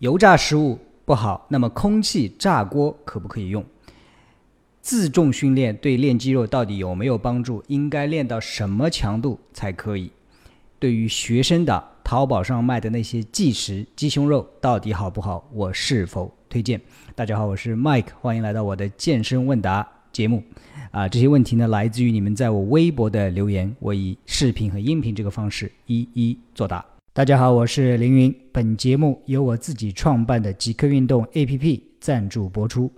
油炸食物不好，那么空气炸锅可不可以用？自重训练对练肌肉到底有没有帮助？应该练到什么强度才可以？对于学生党，淘宝上卖的那些即食鸡胸肉到底好不好？我是否推荐？大家好，我是 Mike，欢迎来到我的健身问答节目。啊，这些问题呢，来自于你们在我微博的留言，我以视频和音频这个方式一一作答。大家好，我是凌云。本节目由我自己创办的极客运动 APP 赞助播出。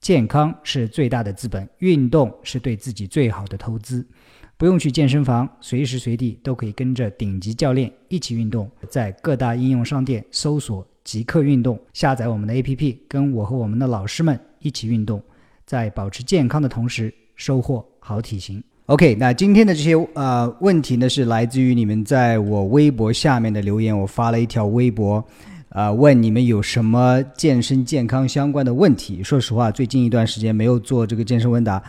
健康是最大的资本，运动是对自己最好的投资。不用去健身房，随时随地都可以跟着顶级教练一起运动。在各大应用商店搜索“极客运动”，下载我们的 APP，跟我和我们的老师们一起运动，在保持健康的同时，收获好体型。OK，那今天的这些呃问题呢，是来自于你们在我微博下面的留言。我发了一条微博，啊，问你们有什么健身健康相关的问题。说实话，最近一段时间没有做这个健身问答，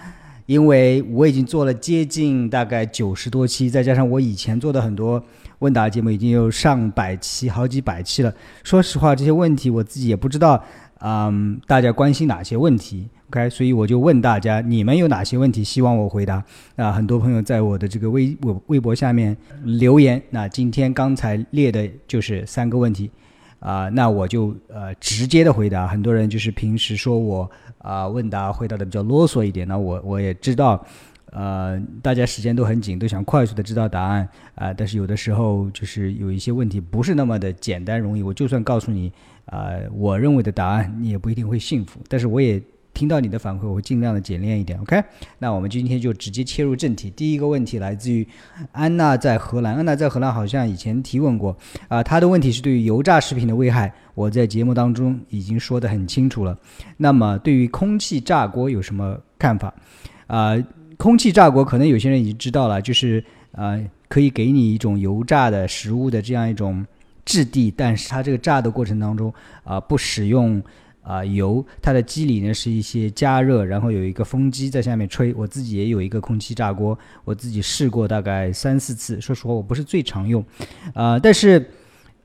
因为我已经做了接近大概九十多期，再加上我以前做的很多问答节目，已经有上百期、好几百期了。说实话，这些问题我自己也不知道，嗯，大家关心哪些问题。OK，所以我就问大家，你们有哪些问题希望我回答？啊，很多朋友在我的这个微我微博下面留言。那今天刚才列的就是三个问题，啊，那我就呃直接的回答。很多人就是平时说我啊问答回答的比较啰嗦一点，那我我也知道，呃，大家时间都很紧，都想快速的知道答案啊。但是有的时候就是有一些问题不是那么的简单容易。我就算告诉你啊，我认为的答案，你也不一定会信服。但是我也。听到你的反馈，我会尽量的简练一点，OK？那我们今天就直接切入正题。第一个问题来自于安娜在荷兰，安娜在荷兰好像以前提问过啊，她的问题是对于油炸食品的危害，我在节目当中已经说得很清楚了。那么对于空气炸锅有什么看法？啊，空气炸锅可能有些人已经知道了，就是啊，可以给你一种油炸的食物的这样一种质地，但是它这个炸的过程当中啊，不使用。啊，油它的机理呢是一些加热，然后有一个风机在下面吹。我自己也有一个空气炸锅，我自己试过大概三四次。说实话，我不是最常用，啊，但是，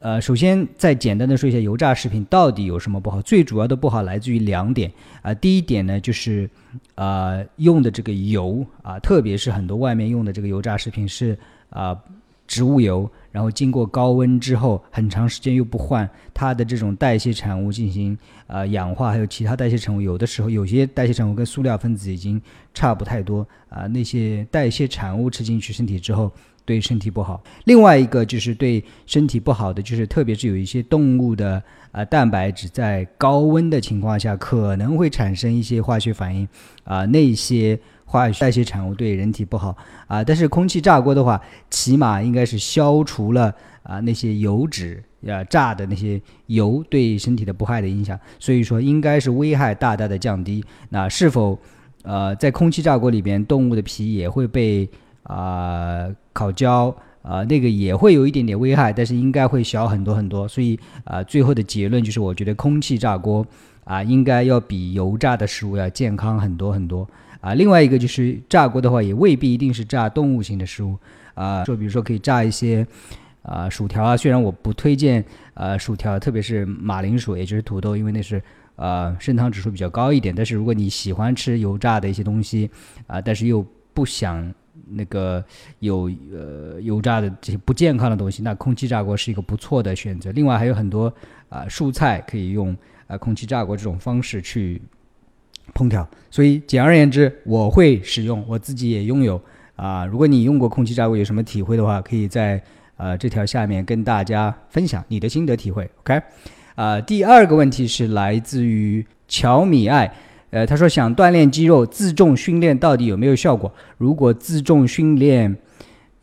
呃，首先再简单的说一下油炸食品到底有什么不好。最主要的不好来自于两点啊，第一点呢就是，啊，用的这个油啊，特别是很多外面用的这个油炸食品是啊。植物油，然后经过高温之后，很长时间又不换，它的这种代谢产物进行呃氧化，还有其他代谢产物，有的时候有些代谢产物跟塑料分子已经差不太多啊，那些代谢产物吃进去身体之后，对身体不好。另外一个就是对身体不好的，就是特别是有一些动物的啊蛋白质在高温的情况下可能会产生一些化学反应啊，那些。化学代谢产物对人体不好啊，但是空气炸锅的话，起码应该是消除了啊那些油脂呀炸的那些油对身体的不害的影响，所以说应该是危害大大的降低。那是否呃在空气炸锅里边动物的皮也会被啊烤焦啊那个也会有一点点危害，但是应该会小很多很多。所以啊最后的结论就是，我觉得空气炸锅啊应该要比油炸的食物要健康很多很多。啊，另外一个就是炸锅的话，也未必一定是炸动物性的食物啊。就比如说可以炸一些啊薯条啊，虽然我不推荐呃薯条，特别是马铃薯，也就是土豆，因为那是呃升糖指数比较高一点。但是如果你喜欢吃油炸的一些东西啊，但是又不想那个有呃油炸的这些不健康的东西，那空气炸锅是一个不错的选择。另外还有很多啊蔬菜可以用啊空气炸锅这种方式去。烹调，所以简而言之，我会使用，我自己也拥有啊。如果你用过空气炸锅，有什么体会的话，可以在呃这条下面跟大家分享你的心得体会。OK，啊，第二个问题是来自于乔米爱，呃，他说想锻炼肌肉，自重训练到底有没有效果？如果自重训练。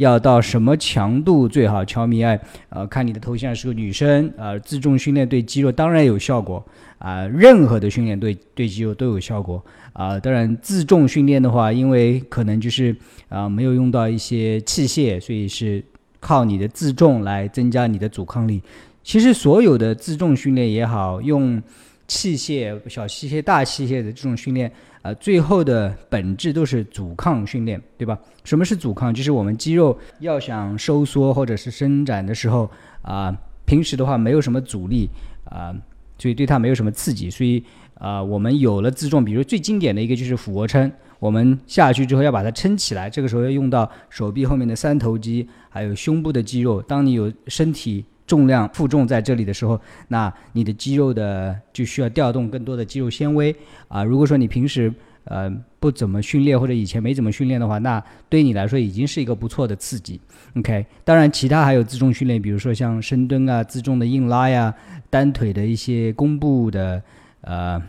要到什么强度最好？乔米爱，呃，看你的头像是个女生，呃，自重训练对肌肉当然有效果啊，任何的训练对对肌肉都有效果啊。当然，自重训练的话，因为可能就是啊没有用到一些器械，所以是靠你的自重来增加你的阻抗力。其实所有的自重训练也好，用器械、小器械、大器械的这种训练。啊，最后的本质都是阻抗训练，对吧？什么是阻抗？就是我们肌肉要想收缩或者是伸展的时候啊，平时的话没有什么阻力啊，所以对它没有什么刺激。所以啊，我们有了自重，比如最经典的一个就是俯卧撑，我们下去之后要把它撑起来，这个时候要用到手臂后面的三头肌，还有胸部的肌肉。当你有身体重量负重在这里的时候，那你的肌肉的就需要调动更多的肌肉纤维啊。如果说你平时呃，不怎么训练或者以前没怎么训练的话，那对你来说已经是一个不错的刺激。OK，当然其他还有自重训练，比如说像深蹲啊、自重的硬拉呀、单腿的一些弓步的呃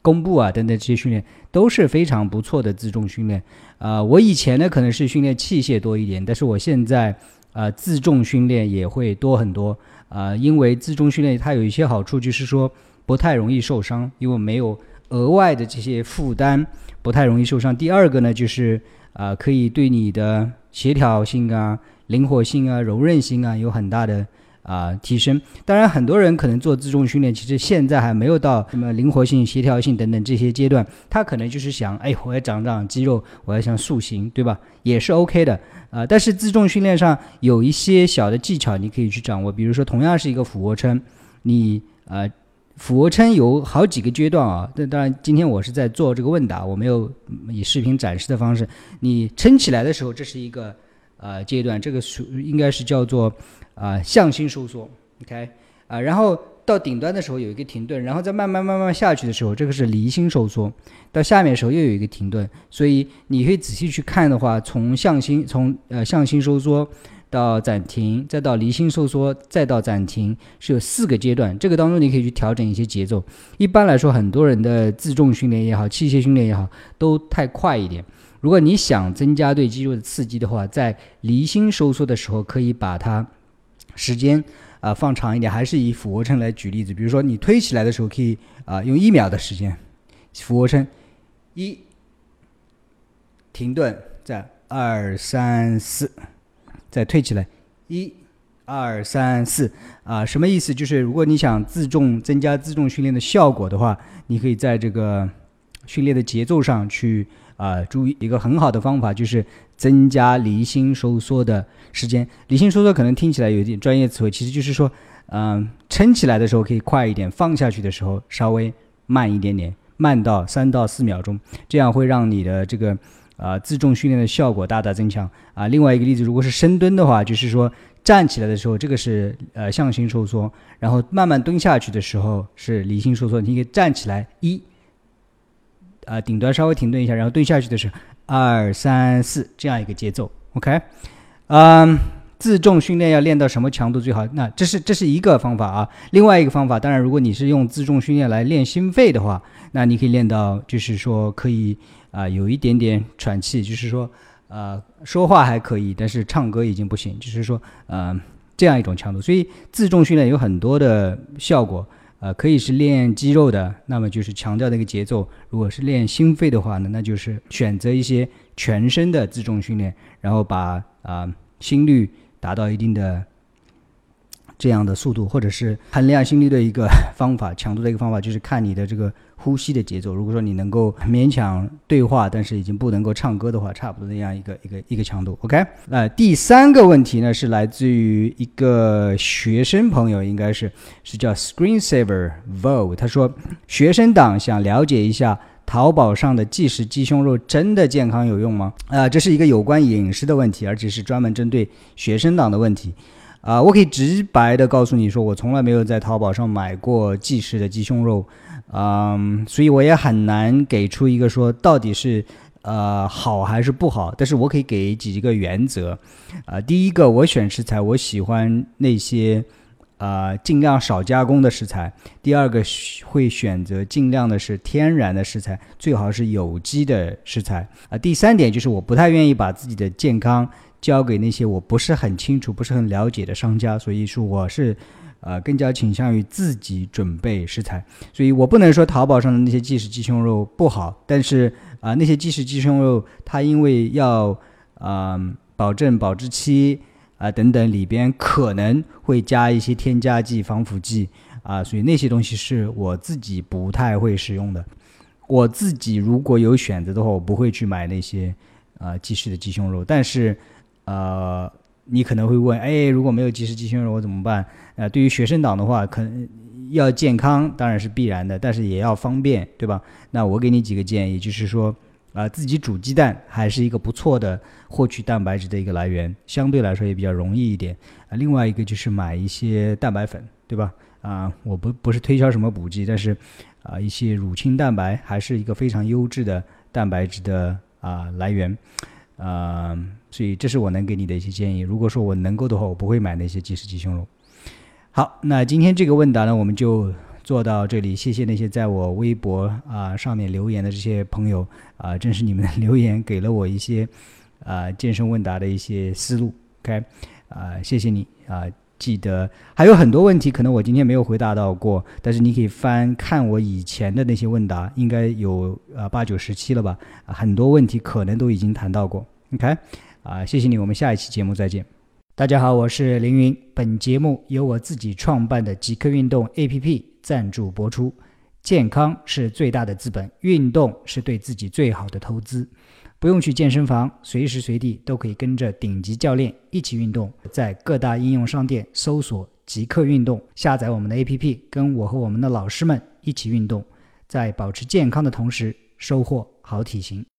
弓步啊等等这些训练都是非常不错的自重训练。啊，我以前呢可能是训练器械多一点，但是我现在呃自重训练也会多很多呃，因为自重训练它有一些好处，就是说不太容易受伤，因为没有。额外的这些负担不太容易受伤。第二个呢，就是呃，可以对你的协调性啊、灵活性啊、柔韧性啊有很大的啊提升。当然，很多人可能做自重训练，其实现在还没有到什么灵活性、协调性等等这些阶段，他可能就是想，哎，我要长长肌肉，我要想塑形，对吧？也是 OK 的啊。但是自重训练上有一些小的技巧你可以去掌握，比如说同样是一个俯卧撑，你啊。俯卧撑有好几个阶段啊，那当然今天我是在做这个问答，我没有以视频展示的方式。你撑起来的时候，这是一个呃阶段，这个属应该是叫做啊向心收缩，OK 啊，然后到顶端的时候有一个停顿，然后再慢慢慢慢下去的时候，这个是离心收缩，到下面的时候又有一个停顿，所以你可以仔细去看的话，从向心从呃向心收缩。到暂停，再到离心收缩，再到暂停，是有四个阶段。这个当中你可以去调整一些节奏。一般来说，很多人的自重训练也好，器械训练也好，都太快一点。如果你想增加对肌肉的刺激的话，在离心收缩的时候，可以把它时间啊放长一点。还是以俯卧撑来举例子，比如说你推起来的时候，可以啊用一秒的时间，俯卧撑一停顿，再二三四。再推起来，一、二、三、四，啊，什么意思？就是如果你想自重增加自重训练的效果的话，你可以在这个训练的节奏上去啊注意一个很好的方法，就是增加离心收缩的时间。离心收缩可能听起来有点专业词汇，其实就是说，嗯，撑起来的时候可以快一点，放下去的时候稍微慢一点点，慢到三到四秒钟，这样会让你的这个。啊，自重训练的效果大大增强啊！另外一个例子，如果是深蹲的话，就是说站起来的时候，这个是呃向心收缩，然后慢慢蹲下去的时候是离心收缩。你可以站起来一，啊顶端稍微停顿一下，然后蹲下去的是二三四这样一个节奏。OK，嗯，自重训练要练到什么强度最好？那这是这是一个方法啊。另外一个方法，当然如果你是用自重训练来练心肺的话，那你可以练到就是说可以。啊，有一点点喘气，就是说，呃，说话还可以，但是唱歌已经不行，就是说，呃，这样一种强度。所以自重训练有很多的效果，呃，可以是练肌肉的，那么就是强调那个节奏；如果是练心肺的话呢，那就是选择一些全身的自重训练，然后把啊心率达到一定的这样的速度，或者是衡量心率的一个 方法，强度的一个方法，就是看你的这个。呼吸的节奏，如果说你能够勉强对话，但是已经不能够唱歌的话，差不多那样一个一个一个强度。OK，呃，第三个问题呢是来自于一个学生朋友，应该是是叫 Screensaver Vo，他说学生党想了解一下淘宝上的即食鸡胸肉真的健康有用吗？啊，这是一个有关饮食的问题，而且是专门针对学生党的问题。啊，我可以直白的告诉你说，我从来没有在淘宝上买过即食的鸡胸肉。嗯，所以我也很难给出一个说到底是呃好还是不好，但是我可以给几个原则。啊，第一个，我选食材，我喜欢那些啊尽量少加工的食材；第二个，会选择尽量的是天然的食材，最好是有机的食材。啊，第三点就是我不太愿意把自己的健康交给那些我不是很清楚、不是很了解的商家，所以说我是。呃，更加倾向于自己准备食材，所以我不能说淘宝上的那些即食鸡胸肉不好，但是啊，那些即食鸡胸肉它因为要啊保证保质期啊等等，里边可能会加一些添加剂、防腐剂啊，所以那些东西是我自己不太会使用的。我自己如果有选择的话，我不会去买那些啊即食的鸡胸肉，但是呃。你可能会问，哎，如果没有及时鸡胸肉，我怎么办？呃，对于学生党的话，可能要健康当然是必然的，但是也要方便，对吧？那我给你几个建议，就是说，啊，自己煮鸡蛋还是一个不错的获取蛋白质的一个来源，相对来说也比较容易一点。啊，另外一个就是买一些蛋白粉，对吧？啊，我不不是推销什么补剂，但是啊，一些乳清蛋白还是一个非常优质的蛋白质的啊来源。啊，所以这是我能给你的一些建议。如果说我能够的话，我不会买那些即食鸡胸肉。好，那今天这个问答呢，我们就做到这里。谢谢那些在我微博啊上面留言的这些朋友啊，正是你们的留言给了我一些啊健身问答的一些思路。OK，啊，谢谢你啊，记得还有很多问题可能我今天没有回答到过，但是你可以翻看我以前的那些问答，应该有啊八九十期了吧？很多问题可能都已经谈到过。OK，啊，谢谢你，我们下一期节目再见。大家好，我是凌云。本节目由我自己创办的极客运动 APP 赞助播出。健康是最大的资本，运动是对自己最好的投资。不用去健身房，随时随地都可以跟着顶级教练一起运动。在各大应用商店搜索“极客运动”，下载我们的 APP，跟我和我们的老师们一起运动，在保持健康的同时，收获好体型。